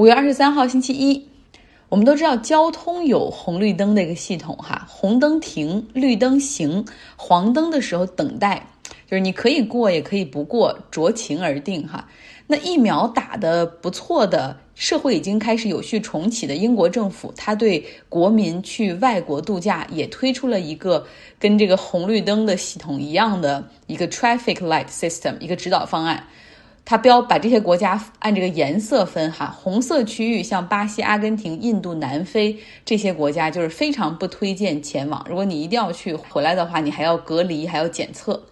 五月二十三号星期一，我们都知道交通有红绿灯的一个系统哈，红灯停，绿灯行，黄灯的时候等待，就是你可以过也可以不过，酌情而定哈。那疫苗打的不错的，社会已经开始有序重启的英国政府，它对国民去外国度假也推出了一个跟这个红绿灯的系统一样的一个 traffic light system 一个指导方案。它标把这些国家按这个颜色分哈，红色区域像巴西、阿根廷、印度、南非这些国家就是非常不推荐前往。如果你一定要去回来的话，你还要隔离，还要检测。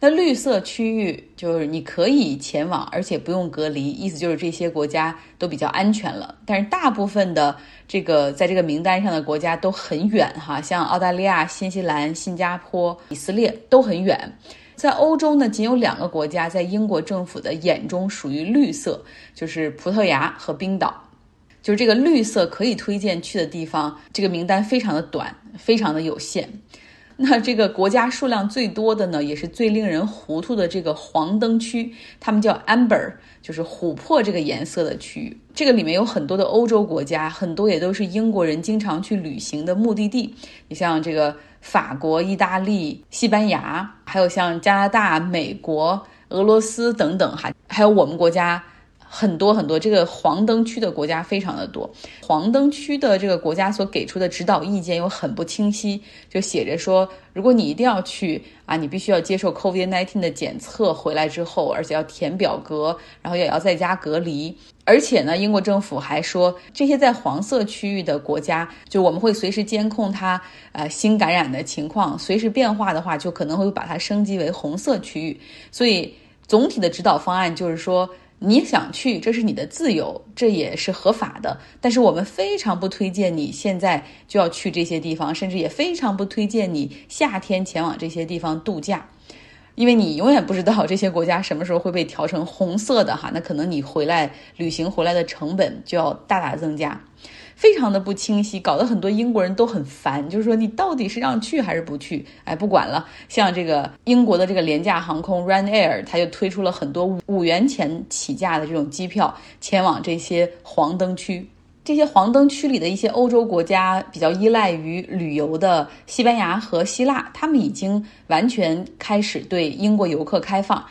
那绿色区域就是你可以前往，而且不用隔离，意思就是这些国家都比较安全了。但是大部分的这个在这个名单上的国家都很远哈，像澳大利亚、新西兰、新加坡、以色列都很远。在欧洲呢，仅有两个国家在英国政府的眼中属于绿色，就是葡萄牙和冰岛。就是这个绿色可以推荐去的地方，这个名单非常的短，非常的有限。那这个国家数量最多的呢，也是最令人糊涂的这个黄灯区，他们叫 amber，就是琥珀这个颜色的区域。这个里面有很多的欧洲国家，很多也都是英国人经常去旅行的目的地。你像这个法国、意大利、西班牙，还有像加拿大、美国、俄罗斯等等哈，还有我们国家。很多很多，这个黄灯区的国家非常的多。黄灯区的这个国家所给出的指导意见又很不清晰，就写着说，如果你一定要去啊，你必须要接受 COVID-19 的检测，回来之后，而且要填表格，然后也要在家隔离。而且呢，英国政府还说，这些在黄色区域的国家，就我们会随时监控它呃新感染的情况，随时变化的话，就可能会把它升级为红色区域。所以总体的指导方案就是说。你想去，这是你的自由，这也是合法的。但是我们非常不推荐你现在就要去这些地方，甚至也非常不推荐你夏天前往这些地方度假，因为你永远不知道这些国家什么时候会被调成红色的哈，那可能你回来旅行回来的成本就要大大增加。非常的不清晰，搞得很多英国人都很烦。就是说，你到底是让去还是不去？哎，不管了。像这个英国的这个廉价航空 Ryanair，它就推出了很多五元钱起价的这种机票，前往这些黄灯区。这些黄灯区里的一些欧洲国家比较依赖于旅游的西班牙和希腊，他们已经完全开始对英国游客开放。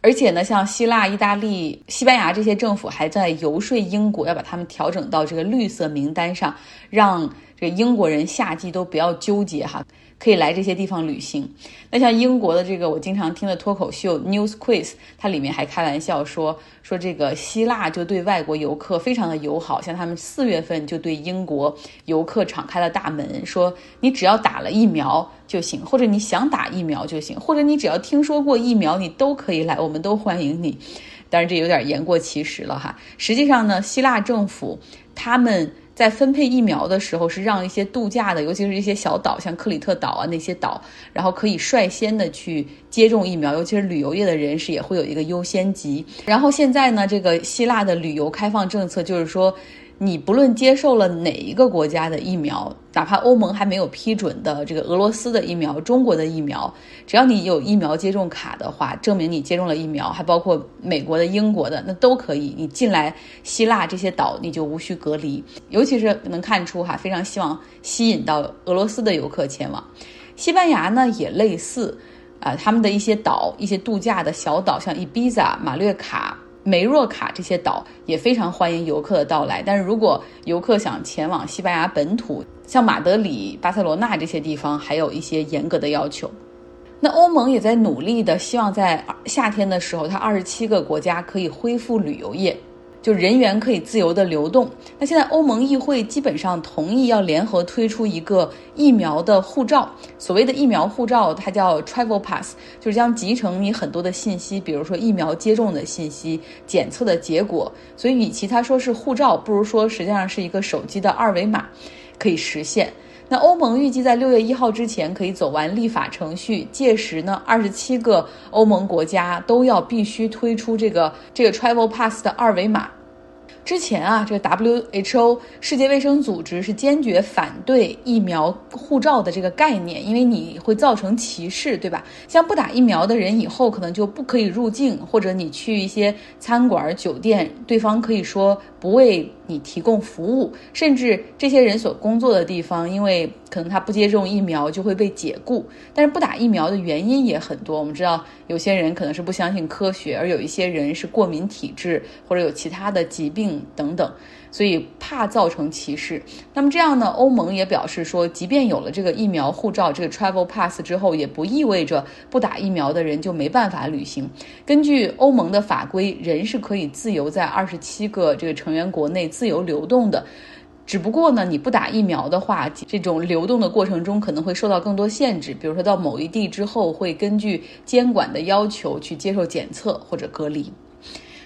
而且呢，像希腊、意大利、西班牙这些政府还在游说英国，要把他们调整到这个绿色名单上，让这个英国人夏季都不要纠结哈。可以来这些地方旅行。那像英国的这个我经常听的脱口秀 News Quiz，它里面还开玩笑说说这个希腊就对外国游客非常的友好，像他们四月份就对英国游客敞开了大门，说你只要打了疫苗就行，或者你想打疫苗就行，或者你只要听说过疫苗，你都可以来，我们都欢迎你。当然这有点言过其实了哈。实际上呢，希腊政府他们。在分配疫苗的时候，是让一些度假的，尤其是一些小岛，像克里特岛啊那些岛，然后可以率先的去接种疫苗，尤其是旅游业的人士也会有一个优先级。然后现在呢，这个希腊的旅游开放政策就是说。你不论接受了哪一个国家的疫苗，哪怕欧盟还没有批准的这个俄罗斯的疫苗、中国的疫苗，只要你有疫苗接种卡的话，证明你接种了疫苗，还包括美国的、英国的，那都可以。你进来希腊这些岛，你就无需隔离。尤其是能看出哈，非常希望吸引到俄罗斯的游客前往。西班牙呢也类似，啊，他们的一些岛、一些度假的小岛，像伊比萨、马略卡。梅若卡这些岛也非常欢迎游客的到来，但是如果游客想前往西班牙本土，像马德里、巴塞罗那这些地方，还有一些严格的要求。那欧盟也在努力的，希望在夏天的时候，它二十七个国家可以恢复旅游业。就人员可以自由的流动。那现在欧盟议会基本上同意要联合推出一个疫苗的护照。所谓的疫苗护照，它叫 Travel Pass，就是将集成你很多的信息，比如说疫苗接种的信息、检测的结果。所以，与其他说是护照，不如说实际上是一个手机的二维码，可以实现。那欧盟预计在六月一号之前可以走完立法程序，届时呢，二十七个欧盟国家都要必须推出这个这个 Travel Pass 的二维码。之前啊，这个 WHO 世界卫生组织是坚决反对疫苗护照的这个概念，因为你会造成歧视，对吧？像不打疫苗的人以后可能就不可以入境，或者你去一些餐馆、酒店，对方可以说不为你提供服务，甚至这些人所工作的地方，因为可能他不接种疫苗就会被解雇。但是不打疫苗的原因也很多，我们知道有些人可能是不相信科学，而有一些人是过敏体质或者有其他的疾病。等等，所以怕造成歧视。那么这样呢？欧盟也表示说，即便有了这个疫苗护照，这个 travel pass 之后，也不意味着不打疫苗的人就没办法旅行。根据欧盟的法规，人是可以自由在二十七个这个成员国内自由流动的。只不过呢，你不打疫苗的话，这种流动的过程中可能会受到更多限制。比如说到某一地之后，会根据监管的要求去接受检测或者隔离。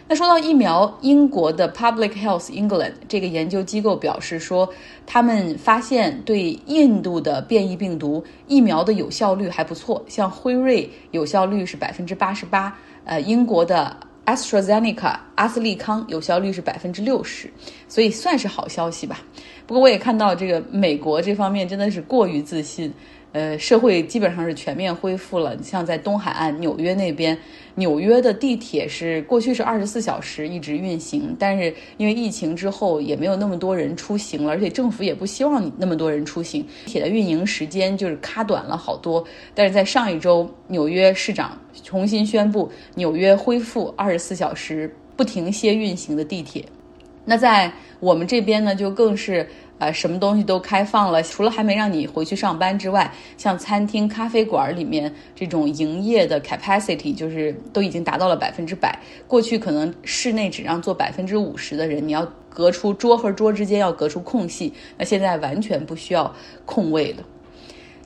那说到疫苗，英国的 Public Health England 这个研究机构表示说，他们发现对印度的变异病毒疫苗的有效率还不错，像辉瑞有效率是百分之八十八，呃，英国的 AstraZeneca 阿斯利康有效率是百分之六十，所以算是好消息吧。不过我也看到这个美国这方面真的是过于自信。呃，社会基本上是全面恢复了。你像在东海岸纽约那边，纽约的地铁是过去是二十四小时一直运行，但是因为疫情之后也没有那么多人出行了，而且政府也不希望那么多人出行，铁的运营时间就是卡短了好多。但是在上一周，纽约市长重新宣布，纽约恢复二十四小时不停歇运行的地铁。那在我们这边呢，就更是。啊，什么东西都开放了，除了还没让你回去上班之外，像餐厅、咖啡馆里面这种营业的 capacity 就是都已经达到了百分之百。过去可能室内只让坐百分之五十的人，你要隔出桌和桌之间要隔出空隙，那现在完全不需要空位了。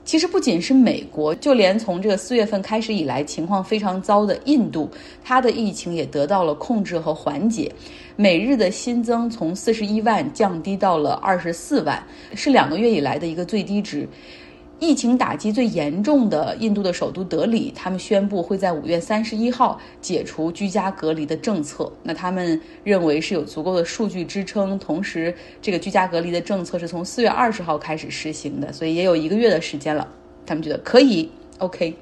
其实不仅是美国，就连从这个四月份开始以来情况非常糟的印度，它的疫情也得到了控制和缓解。每日的新增从四十一万降低到了二十四万，是两个月以来的一个最低值。疫情打击最严重的印度的首都德里，他们宣布会在五月三十一号解除居家隔离的政策。那他们认为是有足够的数据支撑，同时这个居家隔离的政策是从四月二十号开始实行的，所以也有一个月的时间了。他们觉得可以，OK。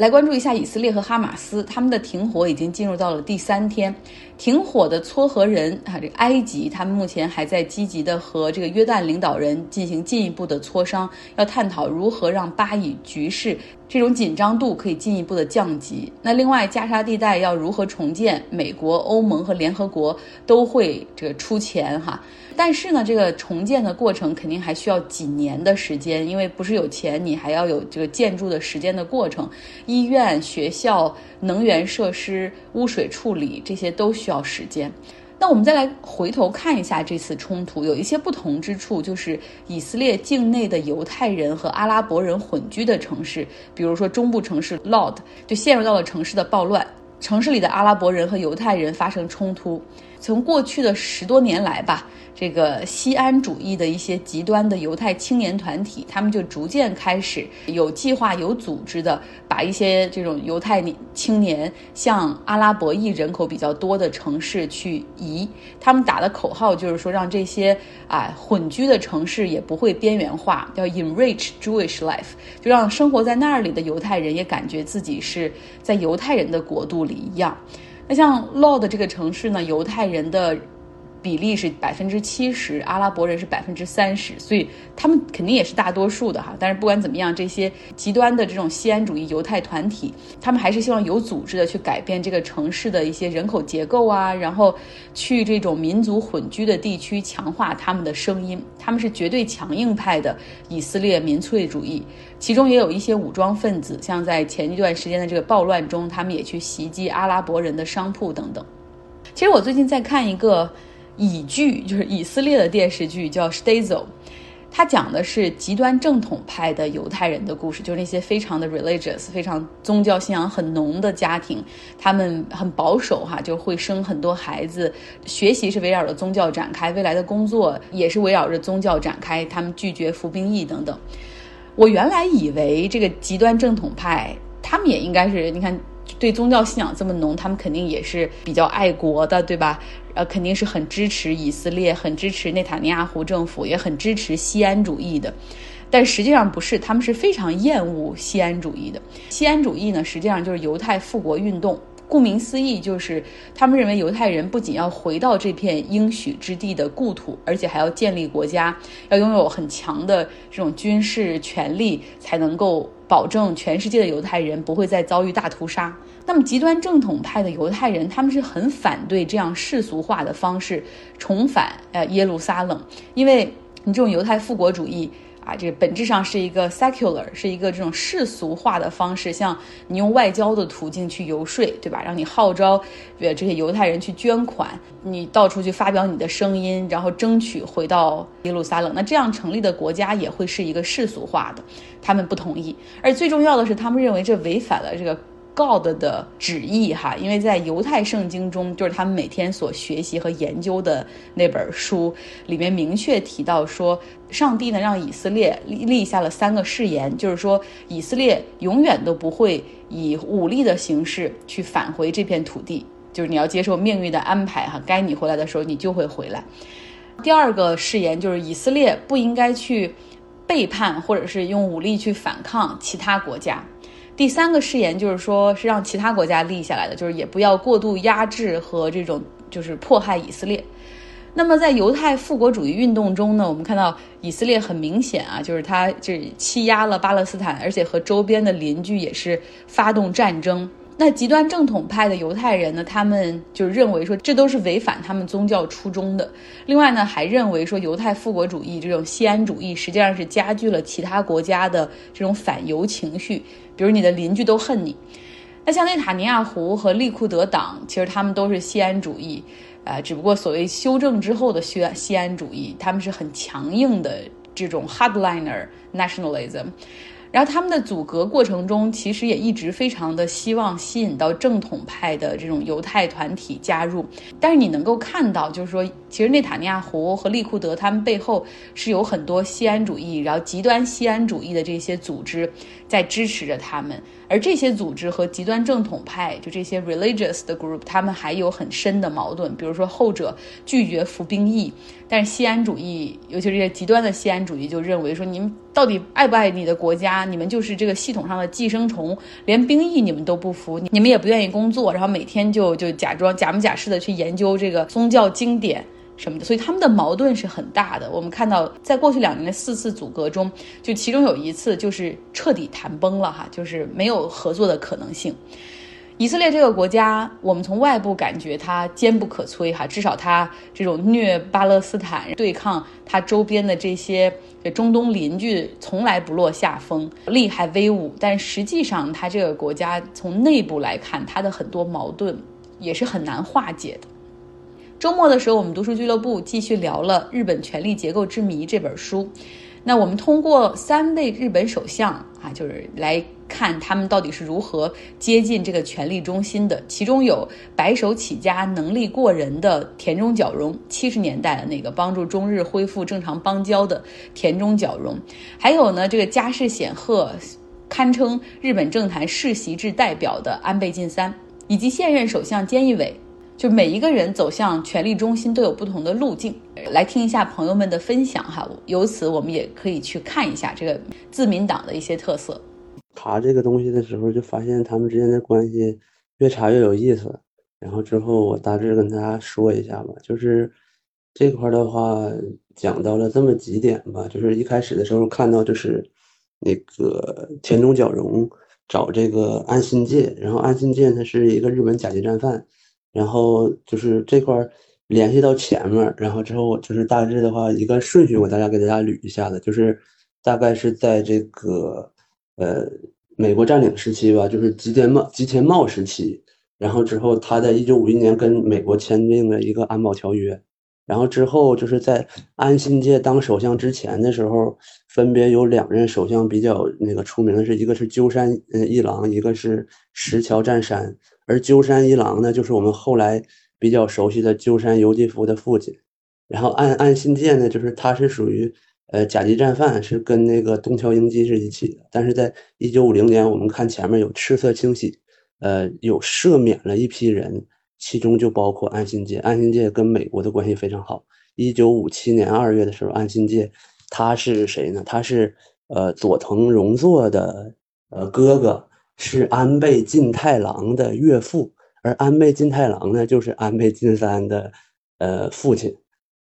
来关注一下以色列和哈马斯，他们的停火已经进入到了第三天。停火的撮合人啊，这个埃及，他们目前还在积极的和这个约旦领导人进行进一步的磋商，要探讨如何让巴以局势这种紧张度可以进一步的降级。那另外，加沙地带要如何重建？美国、欧盟和联合国都会这个出钱哈。但是呢，这个重建的过程肯定还需要几年的时间，因为不是有钱，你还要有这个建筑的时间的过程。医院、学校、能源设施、污水处理这些都需要时间。那我们再来回头看一下这次冲突，有一些不同之处，就是以色列境内的犹太人和阿拉伯人混居的城市，比如说中部城市 Lod，就陷入到了城市的暴乱，城市里的阿拉伯人和犹太人发生冲突。从过去的十多年来吧。这个西安主义的一些极端的犹太青年团体，他们就逐渐开始有计划、有组织的把一些这种犹太青年向阿拉伯裔人口比较多的城市去移。他们打的口号就是说，让这些啊混居的城市也不会边缘化，叫 enrich Jewish life，就让生活在那里的犹太人也感觉自己是在犹太人的国度里一样。那像 Lod 这个城市呢，犹太人的。比例是百分之七十，阿拉伯人是百分之三十，所以他们肯定也是大多数的哈。但是不管怎么样，这些极端的这种西安主义犹太团体，他们还是希望有组织的去改变这个城市的一些人口结构啊，然后去这种民族混居的地区强化他们的声音。他们是绝对强硬派的以色列民粹主义，其中也有一些武装分子，像在前一段时间的这个暴乱中，他们也去袭击阿拉伯人的商铺等等。其实我最近在看一个。以剧就是以色列的电视剧叫《Stazo》，它讲的是极端正统派的犹太人的故事，就是那些非常的 religious、非常宗教信仰很浓的家庭，他们很保守哈，就会生很多孩子，学习是围绕着宗教展开，未来的工作也是围绕着宗教展开，他们拒绝服兵役等等。我原来以为这个极端正统派，他们也应该是你看。对宗教信仰这么浓，他们肯定也是比较爱国的，对吧？呃，肯定是很支持以色列，很支持内塔尼亚胡政府，也很支持西安主义的。但实际上不是，他们是非常厌恶西安主义的。西安主义呢，实际上就是犹太复国运动。顾名思义，就是他们认为犹太人不仅要回到这片应许之地的故土，而且还要建立国家，要拥有很强的这种军事权力，才能够保证全世界的犹太人不会再遭遇大屠杀。那么，极端正统派的犹太人，他们是很反对这样世俗化的方式重返呃耶路撒冷，因为你这种犹太复国主义。这个本质上是一个 secular，是一个这种世俗化的方式，像你用外交的途径去游说，对吧？让你号召呃这些犹太人去捐款，你到处去发表你的声音，然后争取回到耶路撒冷。那这样成立的国家也会是一个世俗化的，他们不同意。而最重要的是，他们认为这违反了这个。God 的旨意哈，因为在犹太圣经中，就是他们每天所学习和研究的那本书里面明确提到说，上帝呢让以色列立立下了三个誓言，就是说以色列永远都不会以武力的形式去返回这片土地，就是你要接受命运的安排哈，该你回来的时候你就会回来。第二个誓言就是以色列不应该去背叛或者是用武力去反抗其他国家。第三个誓言就是说，是让其他国家立下来的，就是也不要过度压制和这种就是迫害以色列。那么在犹太复国主义运动中呢，我们看到以色列很明显啊，就是他就是欺压了巴勒斯坦，而且和周边的邻居也是发动战争。那极端正统派的犹太人呢，他们就认为说这都是违反他们宗教初衷的。另外呢，还认为说犹太复国主义这种西安主义实际上是加剧了其他国家的这种反犹情绪。比如你的邻居都恨你，那像内塔尼亚胡和利库德党，其实他们都是西安主义，呃，只不过所谓修正之后的西西安主义，他们是很强硬的这种 hardliner nationalism。然后他们的阻隔过程中，其实也一直非常的希望吸引到正统派的这种犹太团体加入。但是你能够看到，就是说，其实内塔尼亚胡和利库德他们背后是有很多西安主义，然后极端西安主义的这些组织在支持着他们。而这些组织和极端正统派，就这些 religious 的 group，他们还有很深的矛盾。比如说，后者拒绝服兵役，但是西安主义，尤其是这些极端的西安主义，就认为说，你们到底爱不爱你的国家？你们就是这个系统上的寄生虫，连兵役你们都不服，你们也不愿意工作，然后每天就就假装假模假式的去研究这个宗教经典。什么的，所以他们的矛盾是很大的。我们看到，在过去两年的四次阻隔中，就其中有一次就是彻底谈崩了哈，就是没有合作的可能性。以色列这个国家，我们从外部感觉它坚不可摧哈，至少它这种虐巴勒斯坦、对抗它周边的这些中东邻居从来不落下风，厉害威武。但实际上，它这个国家从内部来看，它的很多矛盾也是很难化解的。周末的时候，我们读书俱乐部继续聊了《日本权力结构之谜》这本书。那我们通过三位日本首相啊，就是来看他们到底是如何接近这个权力中心的。其中有白手起家、能力过人的田中角荣，七十年代的那个帮助中日恢复正常邦交的田中角荣，还有呢这个家世显赫、堪称日本政坛世袭制代表的安倍晋三，以及现任首相菅义伟。就每一个人走向权力中心都有不同的路径，来听一下朋友们的分享哈。由此我们也可以去看一下这个自民党的一些特色。查这个东西的时候，就发现他们之间的关系越查越有意思。然后之后我大致跟大家说一下吧，就是这块的话讲到了这么几点吧。就是一开始的时候看到就是那个田中角荣找这个安信介，然后安信介他是一个日本甲级战犯。然后就是这块联系到前面，然后之后就是大致的话一个顺序，我大家给大家捋一下子，就是大概是在这个呃美国占领时期吧，就是吉田茂吉田茂时期，然后之后他在一九五一年跟美国签订了一个安保条约，然后之后就是在安新介当首相之前的时候，分别有两任首相比较那个出名的是一个是鸠山嗯一郎，一个是石桥战山。而鸠山一郎呢，就是我们后来比较熟悉的鸠山由纪夫的父亲。然后安安信介呢，就是他是属于呃甲级战犯，是跟那个东条英机是一起的。但是在一九五零年，我们看前面有赤色清洗，呃，有赦免了一批人，其中就包括安信介。安信介跟美国的关系非常好。一九五七年二月的时候，安信介他是谁呢？他是呃佐藤荣作的呃哥哥，是安倍晋太郎的岳父，而安倍晋太郎呢，就是安倍晋三的呃父亲，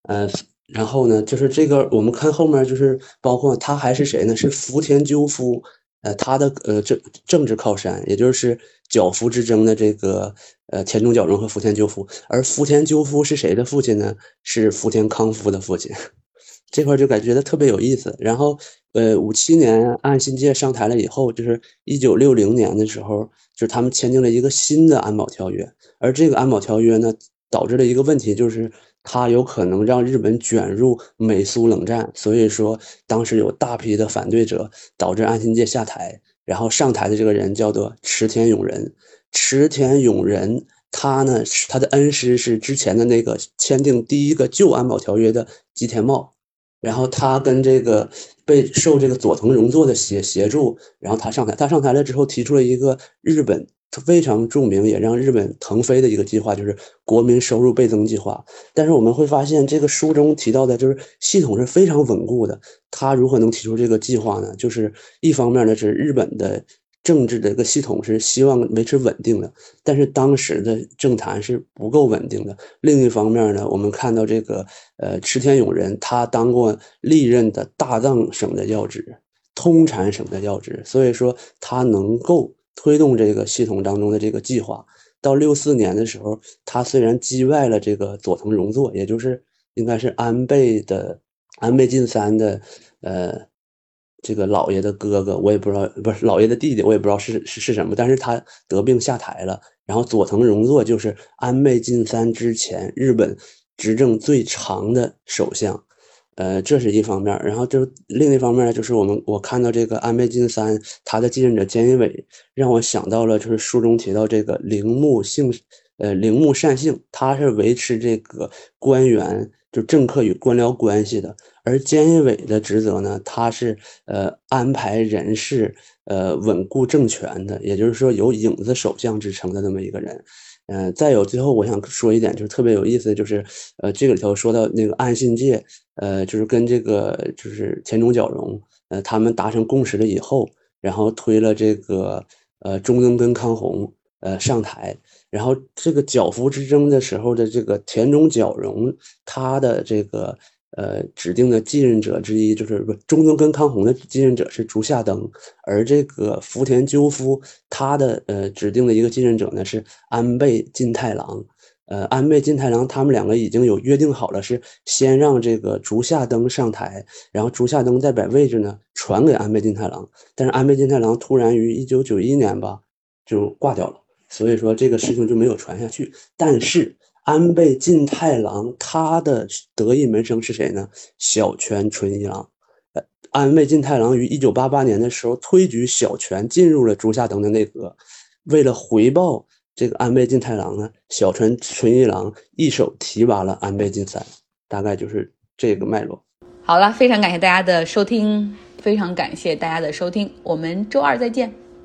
呃。然后呢，就是这个，我们看后面就是包括他还是谁呢？是福田赳夫，呃，他的呃政政治靠山，也就是角福之争的这个呃田中角荣和福田赳夫。而福田赳夫是谁的父亲呢？是福田康夫的父亲。这块就感觉得特别有意思。然后，呃，五七年岸信介上台了以后，就是一九六零年的时候，就是他们签订了一个新的安保条约。而这个安保条约呢，导致了一个问题，就是。他有可能让日本卷入美苏冷战，所以说当时有大批的反对者，导致安信介下台。然后上台的这个人叫做池田勇人。池田勇人，他呢，他的恩师是之前的那个签订第一个旧安保条约的吉田茂。然后他跟这个被受这个佐藤荣作的协协助，然后他上台。他上台了之后，提出了一个日本。非常著名，也让日本腾飞的一个计划，就是国民收入倍增计划。但是我们会发现，这个书中提到的，就是系统是非常稳固的。他如何能提出这个计划呢？就是一方面呢，是日本的政治的一个系统是希望维持稳定的，但是当时的政坛是不够稳定的。另一方面呢，我们看到这个呃池田勇人，他当过历任的大藏省的要职、通产省的要职，所以说他能够。推动这个系统当中的这个计划，到六四年的时候，他虽然击败了这个佐藤荣作，也就是应该是安倍的安倍晋三的呃这个老爷的哥哥，我也不知道不是老爷的弟弟，我也不知道是是是什么，但是他得病下台了。然后佐藤荣作就是安倍晋三之前日本执政最长的首相。呃，这是一方面，然后就另一方面呢，就是我们我看到这个安倍晋三他的继任者菅义伟，让我想到了就是书中提到这个铃木姓，呃，铃木善幸，他是维持这个官员就政客与官僚关系的，而菅义伟的职责呢，他是呃安排人事，呃稳固政权的，也就是说有影子首相之称的那么一个人。嗯，再有最后我想说一点，就是特别有意思，就是呃，这个里头说到那个暗信介，呃，就是跟这个就是田中角荣，呃，他们达成共识了以后，然后推了这个呃中曾跟康弘呃上台，然后这个角福之争的时候的这个田中角荣，他的这个。呃，指定的继任者之一就是不中曾根康弘的继任者是竹下登，而这个福田赳夫他的呃指定的一个继任者呢是安倍晋太郎。呃，安倍晋太郎他们两个已经有约定好了，是先让这个竹下登上台，然后竹下登再把位置呢传给安倍晋太郎。但是安倍晋太郎突然于一九九一年吧就挂掉了，所以说这个事情就没有传下去。但是。安倍晋太郎，他的得意门生是谁呢？小泉纯一郎。安倍晋太郎于一九八八年的时候推举小泉进入了竹下登的内阁。为了回报这个安倍晋太郎呢，小泉纯一郎一手提拔了安倍晋三。大概就是这个脉络。好了，非常感谢大家的收听，非常感谢大家的收听，我们周二再见。